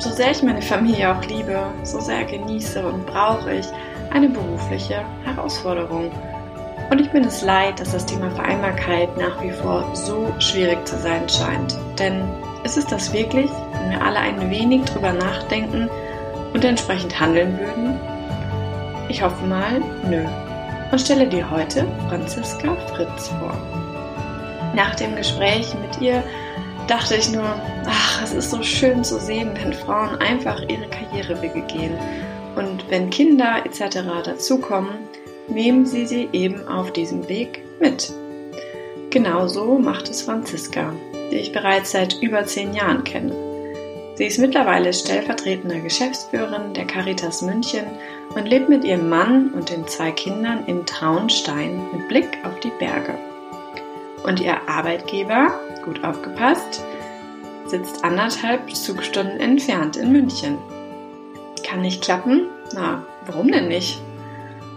so sehr ich meine Familie auch liebe, so sehr genieße und brauche ich eine berufliche Herausforderung. Und ich bin es leid, dass das Thema Vereinbarkeit nach wie vor so schwierig zu sein scheint. Denn ist es das wirklich, wenn wir alle ein wenig drüber nachdenken und entsprechend handeln würden? Ich hoffe mal, nö. Und stelle dir heute Franziska Fritz vor. Nach dem Gespräch mit ihr dachte ich nur, ach, es ist so schön zu sehen, wenn Frauen einfach ihre Karrierewege gehen. Und wenn Kinder etc. dazukommen, nehmen sie sie eben auf diesem Weg mit. Genauso macht es Franziska, die ich bereits seit über zehn Jahren kenne. Sie ist mittlerweile stellvertretende Geschäftsführerin der Caritas München und lebt mit ihrem Mann und den zwei Kindern in Traunstein mit Blick auf die Berge. Und ihr Arbeitgeber, gut aufgepasst, sitzt anderthalb Zugstunden entfernt in München. Kann nicht klappen? Na, warum denn nicht?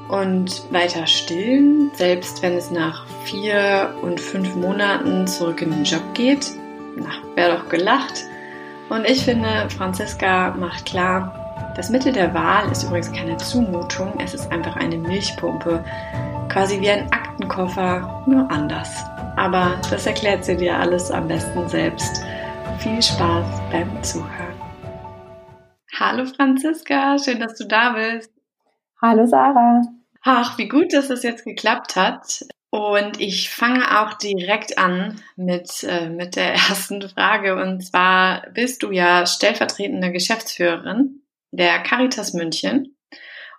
Und weiter stillen, selbst wenn es nach vier und fünf Monaten zurück in den Job geht? Na, wäre doch gelacht. Und ich finde, Franziska macht klar, das Mittel der Wahl ist übrigens keine Zumutung, es ist einfach eine Milchpumpe. Quasi wie ein Aktenkoffer, nur anders. Aber das erklärt sie dir alles am besten selbst. Viel Spaß beim Zuhören. Hallo Franziska, schön, dass du da bist. Hallo Sarah. Ach, wie gut, dass es jetzt geklappt hat. Und ich fange auch direkt an mit, äh, mit der ersten Frage. Und zwar bist du ja stellvertretende Geschäftsführerin der Caritas München.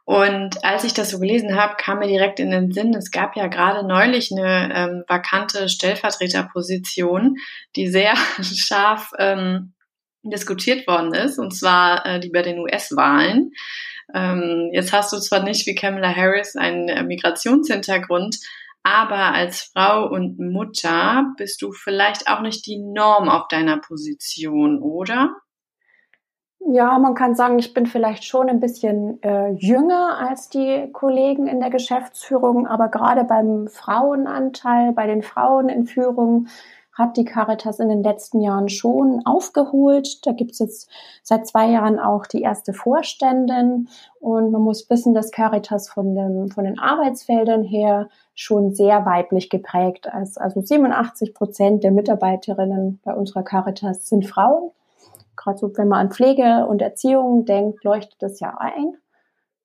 Und als ich das so gelesen habe, kam mir direkt in den Sinn, es gab ja gerade neulich eine ähm, vakante Stellvertreterposition, die sehr scharf ähm, diskutiert worden ist, und zwar äh, die bei den US-Wahlen. Ähm, jetzt hast du zwar nicht wie Kamala Harris einen äh, Migrationshintergrund, aber als Frau und Mutter bist du vielleicht auch nicht die Norm auf deiner Position, oder? Ja, man kann sagen, ich bin vielleicht schon ein bisschen äh, jünger als die Kollegen in der Geschäftsführung, aber gerade beim Frauenanteil, bei den Frauen in Führung hat die Caritas in den letzten Jahren schon aufgeholt. Da gibt's jetzt seit zwei Jahren auch die erste Vorständin und man muss wissen, dass Caritas von, dem, von den Arbeitsfeldern her schon sehr weiblich geprägt ist. Also 87 Prozent der Mitarbeiterinnen bei unserer Caritas sind Frauen. Gerade so, wenn man an Pflege und Erziehung denkt, leuchtet das ja ein.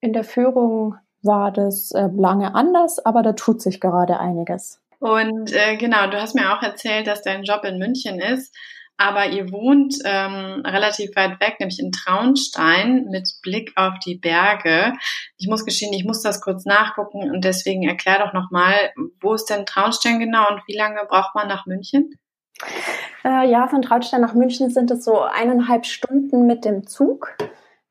In der Führung war das äh, lange anders, aber da tut sich gerade einiges. Und äh, genau, du hast mir auch erzählt, dass dein Job in München ist, aber ihr wohnt ähm, relativ weit weg, nämlich in Traunstein mit Blick auf die Berge. Ich muss gestehen, ich muss das kurz nachgucken und deswegen erklär doch nochmal, wo ist denn Traunstein genau und wie lange braucht man nach München? Äh, ja, von Traunstein nach München sind es so eineinhalb Stunden mit dem Zug.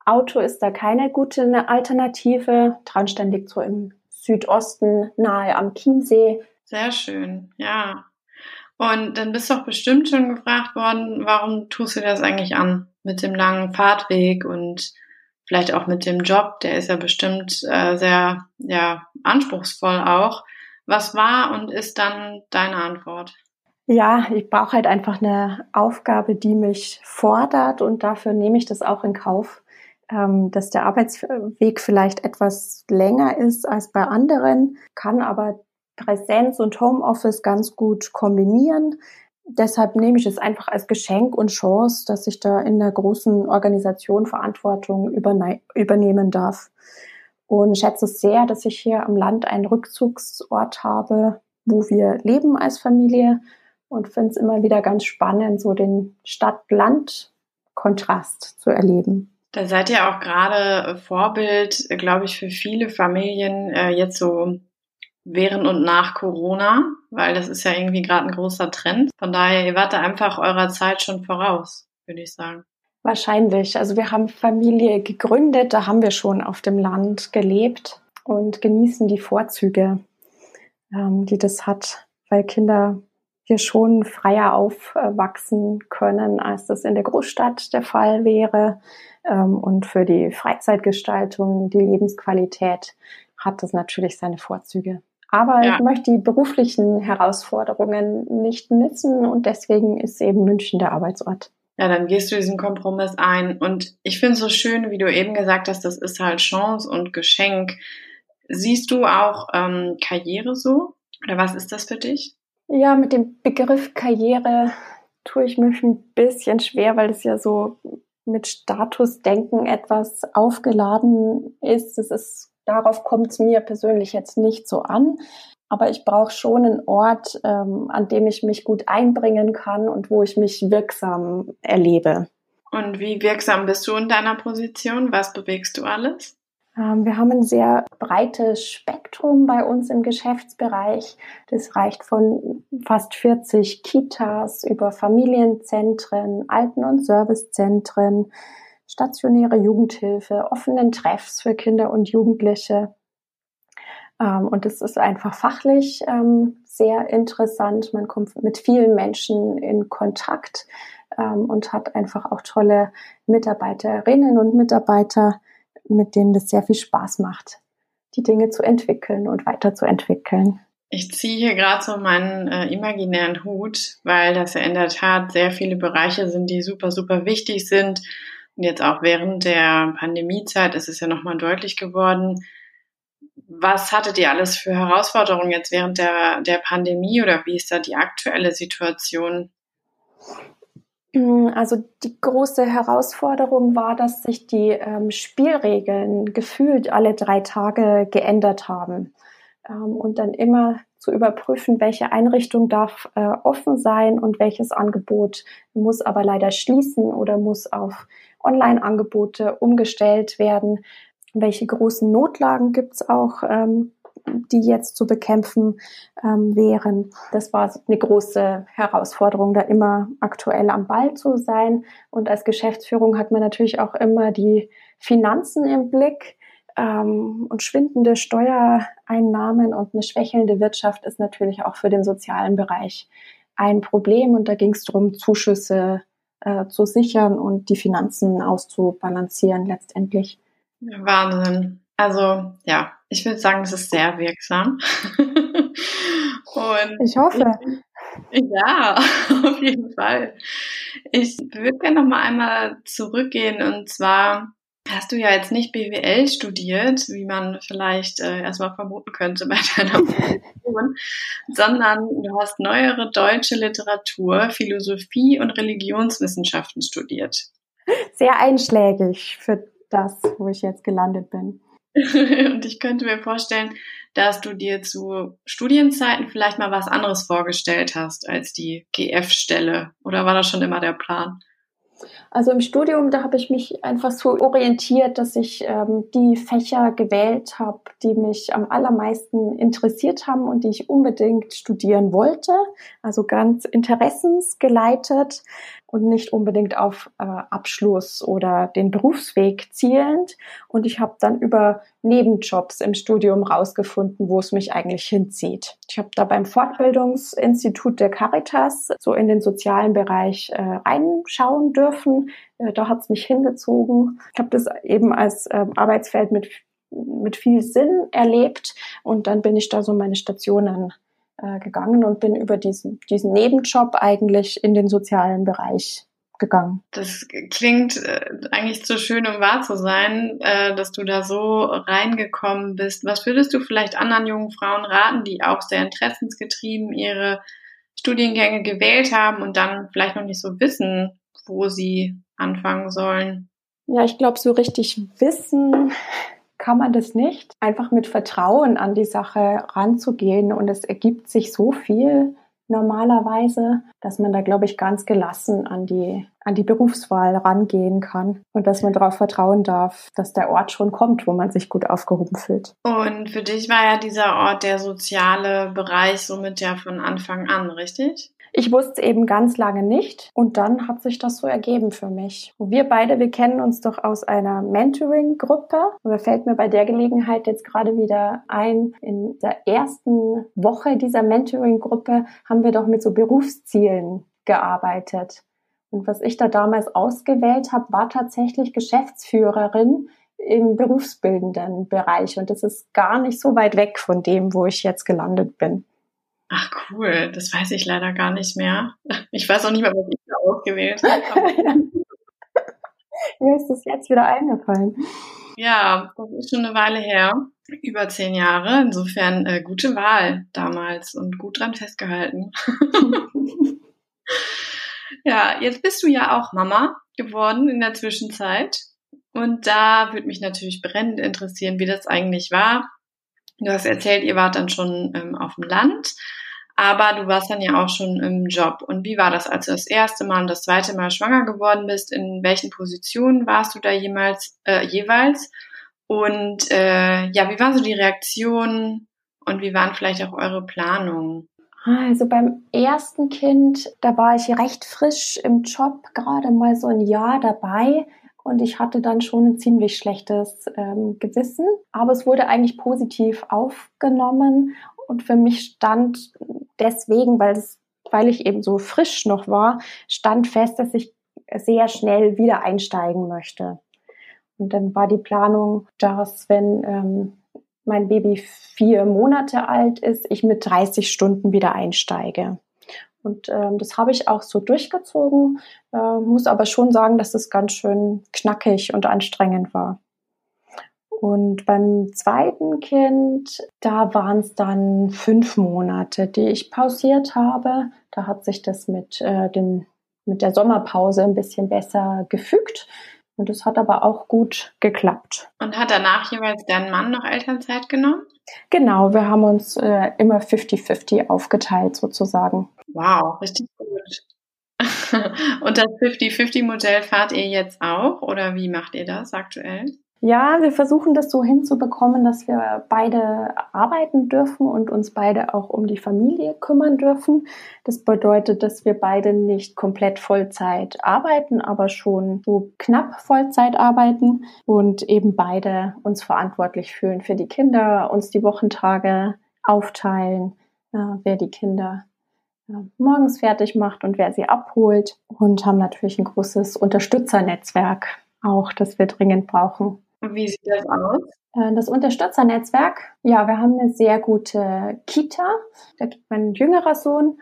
Auto ist da keine gute Alternative. Traunstein liegt so im Südosten, nahe am Chiemsee. Sehr schön, ja. Und dann bist du auch bestimmt schon gefragt worden, warum tust du das eigentlich an mit dem langen Fahrtweg und vielleicht auch mit dem Job, der ist ja bestimmt äh, sehr ja, anspruchsvoll auch. Was war und ist dann deine Antwort? Ja, ich brauche halt einfach eine Aufgabe, die mich fordert und dafür nehme ich das auch in Kauf, ähm, dass der Arbeitsweg vielleicht etwas länger ist als bei anderen, kann aber Präsenz und Homeoffice ganz gut kombinieren. Deshalb nehme ich es einfach als Geschenk und Chance, dass ich da in der großen Organisation Verantwortung übernehmen darf. Und schätze es sehr, dass ich hier am Land einen Rückzugsort habe, wo wir leben als Familie und finde es immer wieder ganz spannend, so den Stadt-Land-Kontrast zu erleben. Da seid ihr auch gerade Vorbild, glaube ich, für viele Familien äh, jetzt so während und nach Corona, weil das ist ja irgendwie gerade ein großer Trend. Von daher, ihr wart da einfach eurer Zeit schon voraus, würde ich sagen. Wahrscheinlich. Also wir haben Familie gegründet, da haben wir schon auf dem Land gelebt und genießen die Vorzüge, ähm, die das hat, weil Kinder hier schon freier aufwachsen können, als das in der Großstadt der Fall wäre. Ähm, und für die Freizeitgestaltung, die Lebensqualität hat das natürlich seine Vorzüge. Aber ja. ich möchte die beruflichen Herausforderungen nicht missen und deswegen ist eben München der Arbeitsort. Ja, dann gehst du diesen Kompromiss ein. Und ich finde es so schön, wie du eben gesagt hast, das ist halt Chance und Geschenk. Siehst du auch ähm, Karriere so? Oder was ist das für dich? Ja, mit dem Begriff Karriere tue ich mich ein bisschen schwer, weil es ja so mit Statusdenken etwas aufgeladen ist. Es ist darauf kommt es mir persönlich jetzt nicht so an. Aber ich brauche schon einen Ort, ähm, an dem ich mich gut einbringen kann und wo ich mich wirksam erlebe. Und wie wirksam bist du in deiner Position? Was bewegst du alles? Ähm, wir haben ein sehr breites Spektrum bei uns im Geschäftsbereich. Das reicht von fast 40 Kitas über Familienzentren, Alten- und Servicezentren, stationäre Jugendhilfe, offenen Treffs für Kinder und Jugendliche. Ähm, und es ist einfach fachlich ähm, sehr interessant. Man kommt mit vielen Menschen in Kontakt und hat einfach auch tolle Mitarbeiterinnen und Mitarbeiter, mit denen das sehr viel Spaß macht, die Dinge zu entwickeln und weiterzuentwickeln. Ich ziehe hier gerade so meinen äh, imaginären Hut, weil das ja in der Tat sehr viele Bereiche sind, die super, super wichtig sind und jetzt auch während der Pandemiezeit ist es ja nochmal deutlich geworden. Was hattet ihr alles für Herausforderungen jetzt während der, der Pandemie oder wie ist da die aktuelle Situation? Also die große Herausforderung war, dass sich die ähm, Spielregeln gefühlt alle drei Tage geändert haben. Ähm, und dann immer zu überprüfen, welche Einrichtung darf äh, offen sein und welches Angebot muss aber leider schließen oder muss auf Online-Angebote umgestellt werden. Welche großen Notlagen gibt es auch, ähm, die jetzt zu bekämpfen ähm, wären. Das war eine große Herausforderung, da immer aktuell am Ball zu sein. Und als Geschäftsführung hat man natürlich auch immer die Finanzen im Blick. Ähm, und schwindende Steuereinnahmen und eine schwächelnde Wirtschaft ist natürlich auch für den sozialen Bereich ein Problem. Und da ging es darum, Zuschüsse äh, zu sichern und die Finanzen auszubalancieren letztendlich. Wahnsinn. Also ja, ich würde sagen, das ist sehr wirksam. und ich hoffe. Ich, ja, auf jeden Fall. Ich würde gerne noch mal einmal zurückgehen und zwar hast du ja jetzt nicht BWL studiert, wie man vielleicht äh, erstmal vermuten könnte bei deiner Position, sondern du hast neuere deutsche Literatur, Philosophie und Religionswissenschaften studiert. Sehr einschlägig für das, wo ich jetzt gelandet bin. und ich könnte mir vorstellen, dass du dir zu Studienzeiten vielleicht mal was anderes vorgestellt hast als die GF-Stelle. Oder war das schon immer der Plan? Also im Studium, da habe ich mich einfach so orientiert, dass ich ähm, die Fächer gewählt habe, die mich am allermeisten interessiert haben und die ich unbedingt studieren wollte. Also ganz interessensgeleitet und nicht unbedingt auf äh, Abschluss oder den Berufsweg zielend. Und ich habe dann über Nebenjobs im Studium rausgefunden, wo es mich eigentlich hinzieht. Ich habe da beim Fortbildungsinstitut der Caritas so in den sozialen Bereich äh, reinschauen dürfen. Äh, da hat es mich hingezogen. Ich habe das eben als äh, Arbeitsfeld mit mit viel Sinn erlebt und dann bin ich da so meine Stationen äh, gegangen und bin über diesen, diesen Nebenjob eigentlich in den sozialen Bereich gegangen. Das klingt äh, eigentlich zu schön, um wahr zu sein, äh, dass du da so reingekommen bist. Was würdest du vielleicht anderen jungen Frauen raten, die auch sehr interessensgetrieben ihre Studiengänge gewählt haben und dann vielleicht noch nicht so wissen, wo sie anfangen sollen? Ja, ich glaube, so richtig wissen kann man das nicht. Einfach mit Vertrauen an die Sache ranzugehen und es ergibt sich so viel normalerweise, dass man da, glaube ich, ganz gelassen an die, an die Berufswahl rangehen kann und dass man darauf vertrauen darf, dass der Ort schon kommt, wo man sich gut aufgehoben fühlt. Und für dich war ja dieser Ort der soziale Bereich somit ja von Anfang an, richtig? Ich wusste eben ganz lange nicht und dann hat sich das so ergeben für mich. Wir beide, wir kennen uns doch aus einer Mentoring-Gruppe. Da fällt mir bei der Gelegenheit jetzt gerade wieder ein, in der ersten Woche dieser Mentoring-Gruppe haben wir doch mit so Berufszielen gearbeitet. Und was ich da damals ausgewählt habe, war tatsächlich Geschäftsführerin im berufsbildenden Bereich. Und das ist gar nicht so weit weg von dem, wo ich jetzt gelandet bin. Ach cool, das weiß ich leider gar nicht mehr. Ich weiß auch nicht mehr, was ich da ausgewählt habe. Mir ist das jetzt wieder eingefallen. Ja, das ist schon eine Weile her. Über zehn Jahre. Insofern äh, gute Wahl damals und gut dran festgehalten. ja, jetzt bist du ja auch Mama geworden in der Zwischenzeit. Und da würde mich natürlich brennend interessieren, wie das eigentlich war. Du hast erzählt, ihr wart dann schon ähm, auf dem Land, aber du warst dann ja auch schon im Job. Und wie war das, als du das erste Mal und das zweite Mal schwanger geworden bist? In welchen Positionen warst du da jemals, äh, jeweils? Und äh, ja, wie war so die Reaktion und wie waren vielleicht auch eure Planungen? Also beim ersten Kind, da war ich recht frisch im Job, gerade mal so ein Jahr dabei. Und ich hatte dann schon ein ziemlich schlechtes ähm, Gewissen. Aber es wurde eigentlich positiv aufgenommen. Und für mich stand deswegen, weil, es, weil ich eben so frisch noch war, stand fest, dass ich sehr schnell wieder einsteigen möchte. Und dann war die Planung, dass wenn ähm, mein Baby vier Monate alt ist, ich mit 30 Stunden wieder einsteige. Und ähm, das habe ich auch so durchgezogen, äh, muss aber schon sagen, dass es ganz schön knackig und anstrengend war. Und beim zweiten Kind, da waren es dann fünf Monate, die ich pausiert habe. Da hat sich das mit, äh, dem, mit der Sommerpause ein bisschen besser gefügt. Und das hat aber auch gut geklappt. Und hat danach jeweils dein Mann noch Elternzeit genommen? Genau, wir haben uns äh, immer 50-50 aufgeteilt sozusagen. Wow, richtig gut. Und das 50-50-Modell fahrt ihr jetzt auch oder wie macht ihr das aktuell? Ja, wir versuchen das so hinzubekommen, dass wir beide arbeiten dürfen und uns beide auch um die Familie kümmern dürfen. Das bedeutet, dass wir beide nicht komplett Vollzeit arbeiten, aber schon so knapp Vollzeit arbeiten und eben beide uns verantwortlich fühlen für die Kinder, uns die Wochentage aufteilen, äh, wer die Kinder äh, morgens fertig macht und wer sie abholt und haben natürlich ein großes Unterstützernetzwerk auch, das wir dringend brauchen. Wie sieht das aus? Äh, das Unterstützernetzwerk, ja, wir haben eine sehr gute Kita. Da geht mein jüngerer Sohn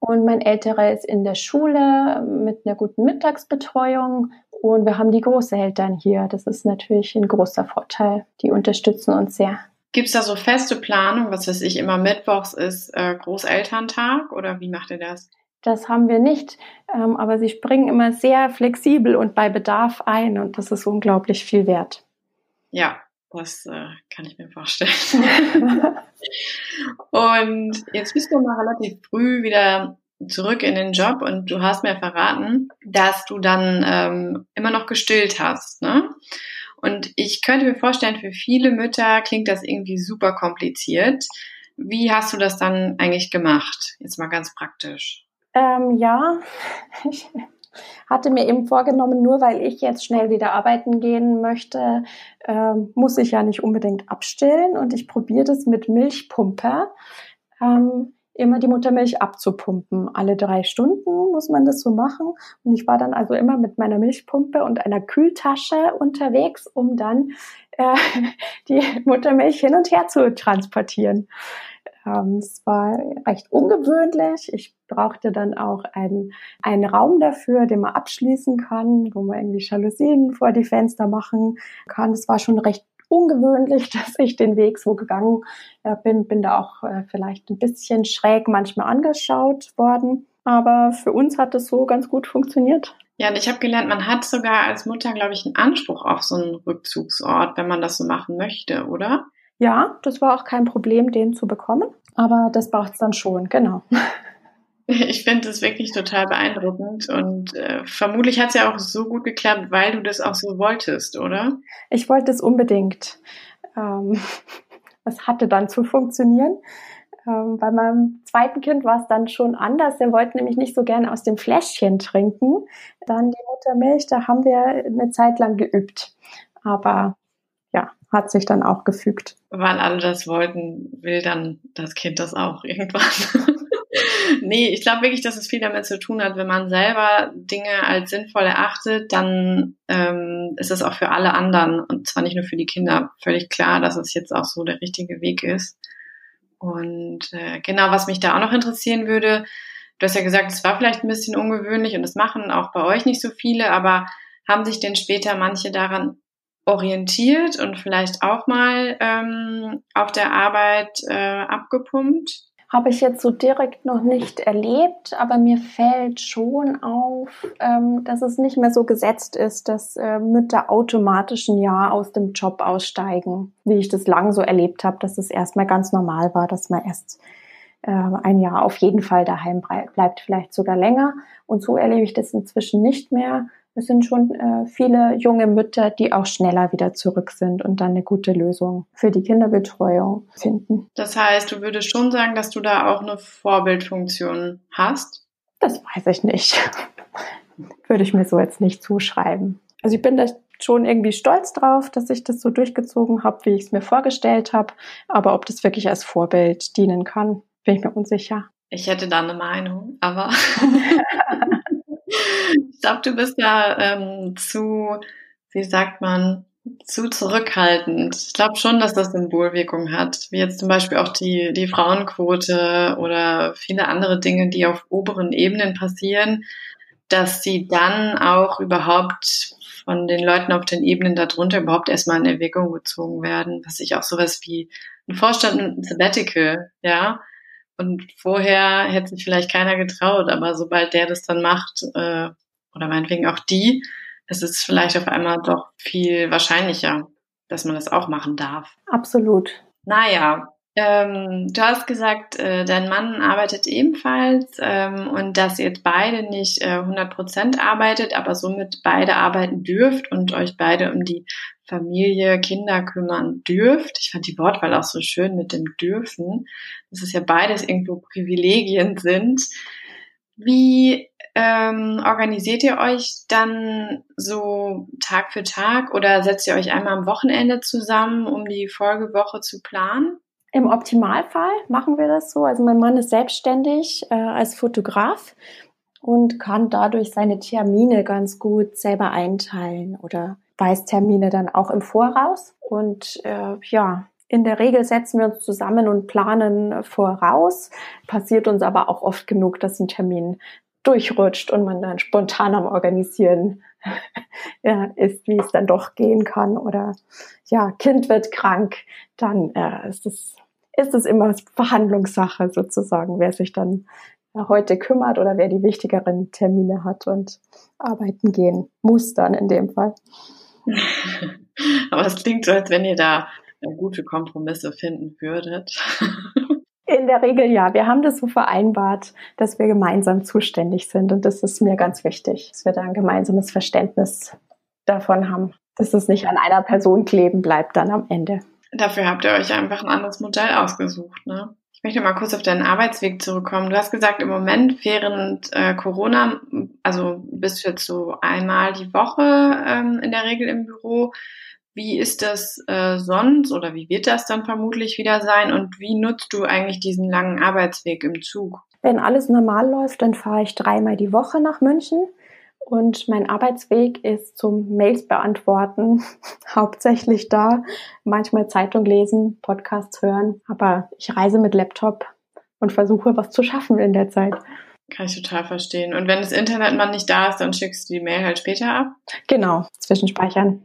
und mein älterer ist in der Schule mit einer guten Mittagsbetreuung. Und wir haben die Großeltern hier. Das ist natürlich ein großer Vorteil. Die unterstützen uns sehr. Gibt es da so feste Planung, was weiß ich, immer Mittwochs ist äh, Großelterntag oder wie macht ihr das? Das haben wir nicht, ähm, aber sie springen immer sehr flexibel und bei Bedarf ein und das ist unglaublich viel wert. Ja, das äh, kann ich mir vorstellen. und jetzt bist du mal relativ früh wieder zurück in den Job und du hast mir verraten, dass du dann ähm, immer noch gestillt hast, ne? Und ich könnte mir vorstellen, für viele Mütter klingt das irgendwie super kompliziert. Wie hast du das dann eigentlich gemacht? Jetzt mal ganz praktisch. Ähm, ja, ich hatte mir eben vorgenommen, nur weil ich jetzt schnell wieder arbeiten gehen möchte, ähm, muss ich ja nicht unbedingt abstillen und ich probiere das mit Milchpumpe. Ähm, immer die Muttermilch abzupumpen. Alle drei Stunden muss man das so machen. Und ich war dann also immer mit meiner Milchpumpe und einer Kühltasche unterwegs, um dann äh, die Muttermilch hin und her zu transportieren. Ähm, es war recht ungewöhnlich. Ich brauchte dann auch einen, einen Raum dafür, den man abschließen kann, wo man irgendwie Jalousien vor die Fenster machen kann. Es war schon recht ungewöhnlich, dass ich den Weg so gegangen äh, bin. Bin da auch äh, vielleicht ein bisschen schräg manchmal angeschaut worden. Aber für uns hat es so ganz gut funktioniert. Ja, und ich habe gelernt, man hat sogar als Mutter, glaube ich, einen Anspruch auf so einen Rückzugsort, wenn man das so machen möchte, oder? Ja, das war auch kein Problem, den zu bekommen. Aber das braucht es dann schon, genau. Ich finde das wirklich total beeindruckend und äh, vermutlich hat es ja auch so gut geklappt, weil du das auch so wolltest, oder? Ich wollte es unbedingt. Ähm, es hatte dann zu funktionieren. Ähm, bei meinem zweiten Kind war es dann schon anders. Der wollte nämlich nicht so gerne aus dem Fläschchen trinken. Dann die Muttermilch, da haben wir eine Zeit lang geübt. Aber ja, hat sich dann auch gefügt. Weil alle das wollten, will dann das Kind das auch irgendwann. nee, ich glaube wirklich, dass es viel damit zu tun hat, wenn man selber Dinge als sinnvoll erachtet, dann ähm, ist es auch für alle anderen und zwar nicht nur für die Kinder völlig klar, dass es jetzt auch so der richtige Weg ist. Und äh, genau, was mich da auch noch interessieren würde, du hast ja gesagt, es war vielleicht ein bisschen ungewöhnlich und das machen auch bei euch nicht so viele, aber haben sich denn später manche daran orientiert und vielleicht auch mal ähm, auf der Arbeit äh, abgepumpt? Habe ich jetzt so direkt noch nicht erlebt, aber mir fällt schon auf, ähm, dass es nicht mehr so gesetzt ist, dass äh, Mütter automatisch ein Jahr aus dem Job aussteigen, wie ich das lang so erlebt habe, dass es erstmal ganz normal war, dass man erst äh, ein Jahr auf jeden Fall daheim bleibt, vielleicht sogar länger. Und so erlebe ich das inzwischen nicht mehr, es sind schon äh, viele junge Mütter, die auch schneller wieder zurück sind und dann eine gute Lösung für die Kinderbetreuung finden. Das heißt, du würdest schon sagen, dass du da auch eine Vorbildfunktion hast? Das weiß ich nicht. Würde ich mir so jetzt nicht zuschreiben. Also ich bin da schon irgendwie stolz drauf, dass ich das so durchgezogen habe, wie ich es mir vorgestellt habe. Aber ob das wirklich als Vorbild dienen kann, bin ich mir unsicher. Ich hätte da eine Meinung, aber ich glaube, du bist ja ähm, zu, wie sagt man, zu zurückhaltend. Ich glaube schon, dass das Symbolwirkung hat, wie jetzt zum Beispiel auch die, die Frauenquote oder viele andere Dinge, die auf oberen Ebenen passieren, dass sie dann auch überhaupt von den Leuten auf den Ebenen darunter überhaupt erstmal in Erwägung gezogen werden, was ich auch sowas wie ein Vorstand ein Sabbatical, ja, und vorher hätte sich vielleicht keiner getraut, aber sobald der das dann macht, äh, oder meinetwegen auch die, ist es vielleicht auf einmal doch viel wahrscheinlicher, dass man das auch machen darf. Absolut. Naja, ähm, du hast gesagt, äh, dein Mann arbeitet ebenfalls ähm, und dass ihr jetzt beide nicht äh, 100% arbeitet, aber somit beide arbeiten dürft und euch beide um die Familie, Kinder kümmern dürft. Ich fand die Wortwahl auch so schön mit dem dürfen, dass es ja beides irgendwo Privilegien sind. Wie ähm, organisiert ihr euch dann so Tag für Tag oder setzt ihr euch einmal am Wochenende zusammen, um die Folgewoche zu planen? Im Optimalfall machen wir das so. Also mein Mann ist selbstständig äh, als Fotograf und kann dadurch seine Termine ganz gut selber einteilen oder weiß Termine dann auch im Voraus. Und äh, ja, in der Regel setzen wir uns zusammen und planen voraus. Passiert uns aber auch oft genug, dass ein Termin durchrutscht und man dann spontan am Organisieren ja, ist, wie es dann doch gehen kann. Oder ja, Kind wird krank, dann äh, ist es ist es immer Verhandlungssache sozusagen, wer sich dann heute kümmert oder wer die wichtigeren Termine hat und arbeiten gehen muss dann in dem Fall. Aber es klingt so, als wenn ihr da gute Kompromisse finden würdet. In der Regel ja. Wir haben das so vereinbart, dass wir gemeinsam zuständig sind. Und das ist mir ganz wichtig, dass wir da ein gemeinsames Verständnis davon haben, dass es nicht an einer Person kleben bleibt dann am Ende. Dafür habt ihr euch einfach ein anderes Modell ausgesucht, ne? Ich möchte mal kurz auf deinen Arbeitsweg zurückkommen. Du hast gesagt, im Moment während äh, Corona, also bist du jetzt so einmal die Woche ähm, in der Regel im Büro. Wie ist das äh, sonst oder wie wird das dann vermutlich wieder sein und wie nutzt du eigentlich diesen langen Arbeitsweg im Zug? Wenn alles normal läuft, dann fahre ich dreimal die Woche nach München und mein Arbeitsweg ist zum Mails beantworten, hauptsächlich da, manchmal Zeitung lesen, Podcasts hören, aber ich reise mit Laptop und versuche was zu schaffen in der Zeit. Kann ich total verstehen. Und wenn das Internet mal nicht da ist, dann schickst du die Mail halt später ab? Genau, zwischenspeichern.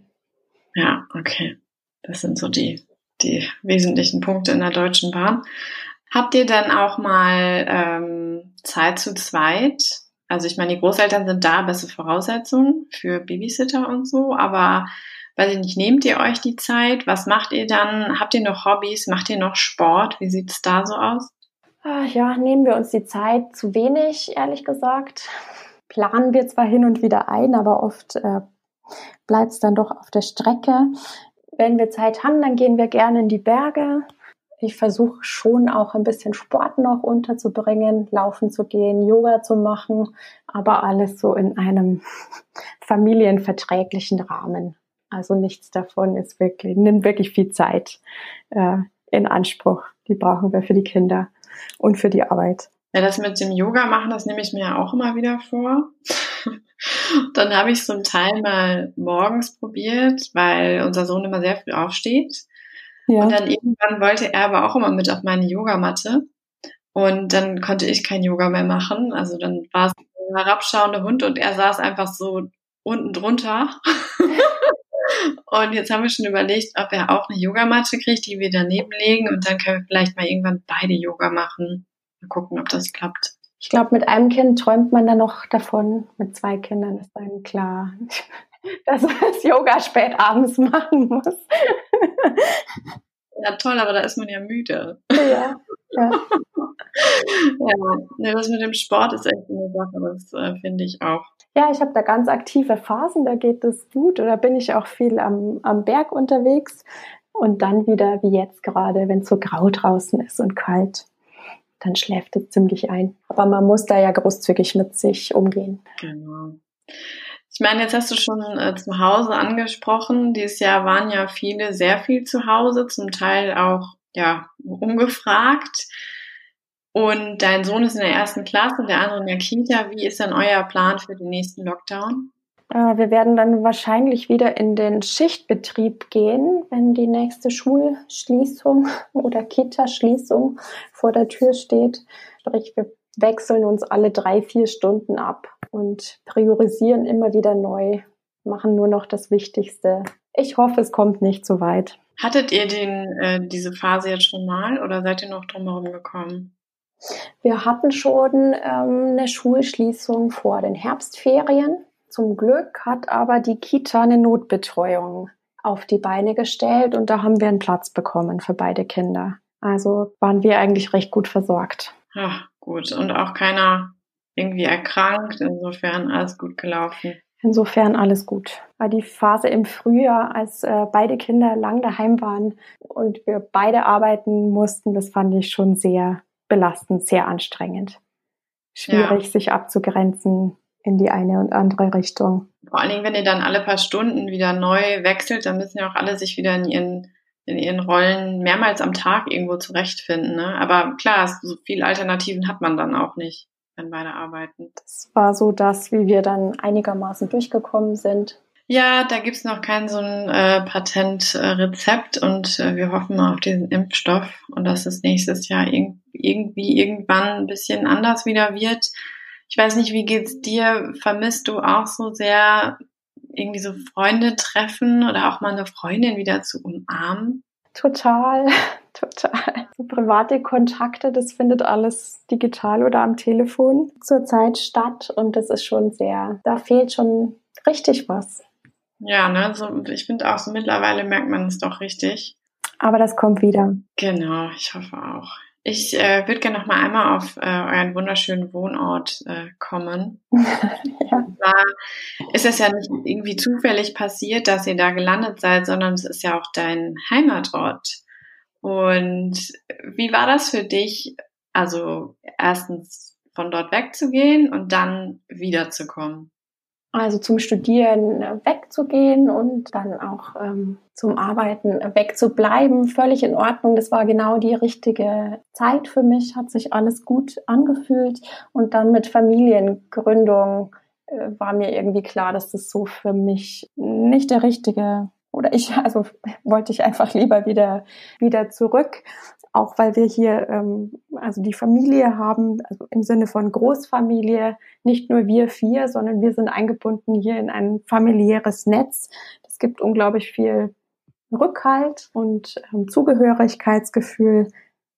Ja, okay. Das sind so die, die wesentlichen Punkte in der Deutschen Bahn. Habt ihr dann auch mal ähm, Zeit zu zweit? Also ich meine, die Großeltern sind da, beste Voraussetzungen für Babysitter und so, aber weiß ich nicht, nehmt ihr euch die Zeit? Was macht ihr dann? Habt ihr noch Hobbys? Macht ihr noch Sport? Wie sieht es da so aus? Ah, ja, nehmen wir uns die Zeit zu wenig, ehrlich gesagt. Planen wir zwar hin und wieder ein, aber oft äh, bleibt es dann doch auf der Strecke. Wenn wir Zeit haben, dann gehen wir gerne in die Berge. Ich versuche schon auch ein bisschen Sport noch unterzubringen, laufen zu gehen, Yoga zu machen, aber alles so in einem familienverträglichen Rahmen. Also nichts davon ist wirklich, nimmt wirklich viel Zeit äh, in Anspruch. Die brauchen wir für die Kinder und für die Arbeit. Ja, das mit dem Yoga machen, das nehme ich mir ja auch immer wieder vor. Dann habe ich so einen Teil mal morgens probiert, weil unser Sohn immer sehr früh aufsteht. Ja. Und dann irgendwann wollte er aber auch immer mit auf meine Yogamatte. Und dann konnte ich kein Yoga mehr machen. Also dann war es ein herabschauender Hund und er saß einfach so unten drunter. und jetzt haben wir schon überlegt, ob er auch eine Yogamatte kriegt, die wir daneben legen und dann können wir vielleicht mal irgendwann beide Yoga machen. Mal gucken, ob das klappt. Ich glaube, mit einem Kind träumt man dann noch davon. Mit zwei Kindern ist dann klar, dass man das Yoga spät abends machen muss. Ja, toll, aber da ist man ja müde. Ja. Ja, ja das mit dem Sport ist echt eine Sache, das äh, finde ich auch. Ja, ich habe da ganz aktive Phasen, da geht es gut oder bin ich auch viel am, am Berg unterwegs und dann wieder wie jetzt gerade, wenn es so grau draußen ist und kalt, dann schläft es ziemlich ein. Aber man muss da ja großzügig mit sich umgehen. Genau. Ich meine, jetzt hast du schon äh, zu Hause angesprochen. Dieses Jahr waren ja viele sehr viel zu Hause, zum Teil auch ja ungefragt. Und dein Sohn ist in der ersten Klasse, der andere in der Kita. Wie ist denn euer Plan für den nächsten Lockdown? Äh, wir werden dann wahrscheinlich wieder in den Schichtbetrieb gehen, wenn die nächste Schulschließung oder Kita-Schließung vor der Tür steht. Sprich, wir wechseln uns alle drei, vier Stunden ab und priorisieren immer wieder neu, machen nur noch das Wichtigste. Ich hoffe, es kommt nicht so weit. Hattet ihr den, äh, diese Phase jetzt schon mal oder seid ihr noch drumherum gekommen? Wir hatten schon ähm, eine Schulschließung vor den Herbstferien. Zum Glück hat aber die Kita eine Notbetreuung auf die Beine gestellt und da haben wir einen Platz bekommen für beide Kinder. Also waren wir eigentlich recht gut versorgt. Ach, gut. Und auch keiner irgendwie erkrankt. Insofern alles gut gelaufen. Insofern alles gut. War die Phase im Frühjahr, als äh, beide Kinder lang daheim waren und wir beide arbeiten mussten, das fand ich schon sehr belastend, sehr anstrengend. Schwierig, ja. sich abzugrenzen in die eine und andere Richtung. Vor allen Dingen, wenn ihr dann alle paar Stunden wieder neu wechselt, dann müssen ja auch alle sich wieder in ihren in ihren Rollen mehrmals am Tag irgendwo zurechtfinden. Ne? Aber klar, so viele Alternativen hat man dann auch nicht wenn beide arbeiten. Das war so das, wie wir dann einigermaßen durchgekommen sind. Ja, da gibt's noch kein so ein äh, Patentrezept und äh, wir hoffen auf diesen Impfstoff und dass es nächstes Jahr irg irgendwie irgendwann ein bisschen anders wieder wird. Ich weiß nicht, wie geht's dir? Vermisst du auch so sehr irgendwie so Freunde treffen oder auch mal eine Freundin wieder zu umarmen? Total, total. So private Kontakte, das findet alles digital oder am Telefon zurzeit statt und das ist schon sehr, da fehlt schon richtig was. Ja, ne, so, ich finde auch so mittlerweile merkt man es doch richtig. Aber das kommt wieder. Genau, ich hoffe auch. Ich äh, würde gerne noch mal einmal auf äh, euren wunderschönen Wohnort äh, kommen. ja. Da ist es ja nicht irgendwie zufällig passiert, dass ihr da gelandet seid, sondern es ist ja auch dein Heimatort. Und wie war das für dich, also erstens von dort wegzugehen und dann wiederzukommen? Also zum Studieren wegzugehen und dann auch ähm, zum Arbeiten wegzubleiben, völlig in Ordnung. Das war genau die richtige Zeit für mich, hat sich alles gut angefühlt. Und dann mit Familiengründung äh, war mir irgendwie klar, dass das so für mich nicht der richtige oder ich, also wollte ich einfach lieber wieder, wieder zurück auch weil wir hier ähm, also die Familie haben, also im Sinne von Großfamilie, nicht nur wir vier, sondern wir sind eingebunden hier in ein familiäres Netz. Das gibt unglaublich viel Rückhalt und ähm, Zugehörigkeitsgefühl.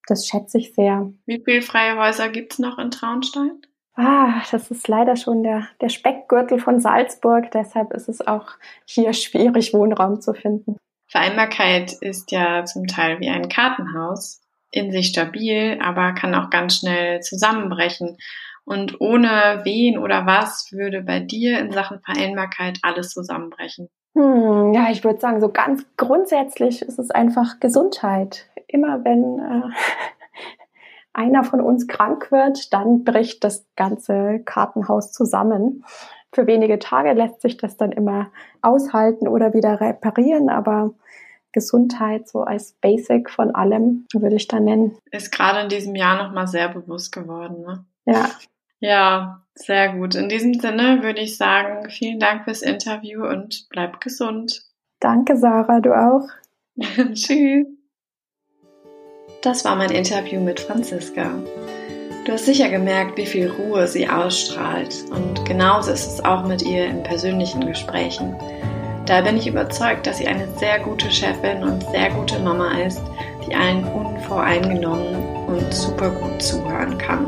Das schätze ich sehr. Wie viele freie Häuser gibt's noch in Traunstein? Ah, das ist leider schon der, der Speckgürtel von Salzburg. Deshalb ist es auch hier schwierig, Wohnraum zu finden. Vereinbarkeit ist ja zum Teil wie ein Kartenhaus in sich stabil, aber kann auch ganz schnell zusammenbrechen. Und ohne wen oder was würde bei dir in Sachen Vereinbarkeit alles zusammenbrechen? Hm, ja, ich würde sagen, so ganz grundsätzlich ist es einfach Gesundheit. immer wenn äh, einer von uns krank wird, dann bricht das ganze Kartenhaus zusammen. Für wenige Tage lässt sich das dann immer aushalten oder wieder reparieren, aber Gesundheit so als Basic von allem würde ich da nennen. Ist gerade in diesem Jahr nochmal sehr bewusst geworden. Ne? Ja. Ja, sehr gut. In diesem Sinne würde ich sagen, vielen Dank fürs Interview und bleib gesund. Danke, Sarah, du auch. Tschüss. Das war mein Interview mit Franziska. Du hast sicher gemerkt, wie viel Ruhe sie ausstrahlt und genauso ist es auch mit ihr in persönlichen Gesprächen. Da bin ich überzeugt, dass sie eine sehr gute Chefin und sehr gute Mama ist, die allen unvoreingenommen und super gut zuhören kann.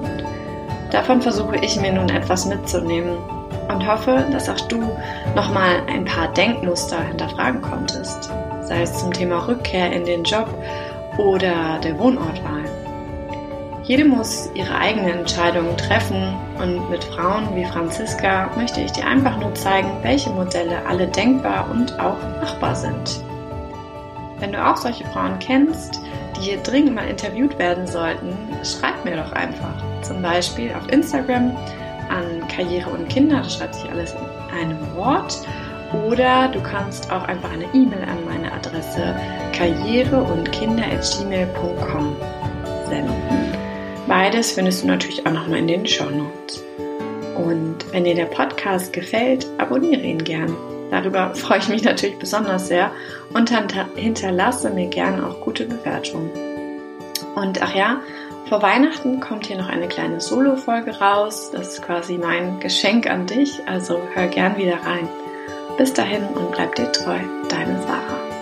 Davon versuche ich mir nun etwas mitzunehmen und hoffe, dass auch du nochmal ein paar Denkmuster hinterfragen konntest, sei es zum Thema Rückkehr in den Job oder der Wohnortwahl. Jede muss ihre eigenen Entscheidungen treffen und mit Frauen wie Franziska möchte ich dir einfach nur zeigen, welche Modelle alle denkbar und auch machbar sind. Wenn du auch solche Frauen kennst, die hier dringend mal interviewt werden sollten, schreib mir doch einfach. Zum Beispiel auf Instagram an Karriere und Kinder, das schreibt sich alles in einem Wort. Oder du kannst auch einfach eine E-Mail an meine Adresse karriere und kinder.gmail.com senden. Beides findest du natürlich auch nochmal in den Show Notes. Und wenn dir der Podcast gefällt, abonniere ihn gern. Darüber freue ich mich natürlich besonders sehr und hinterlasse mir gerne auch gute Bewertungen. Und ach ja, vor Weihnachten kommt hier noch eine kleine Solo-Folge raus. Das ist quasi mein Geschenk an dich, also hör gern wieder rein. Bis dahin und bleib dir treu, deine Sarah.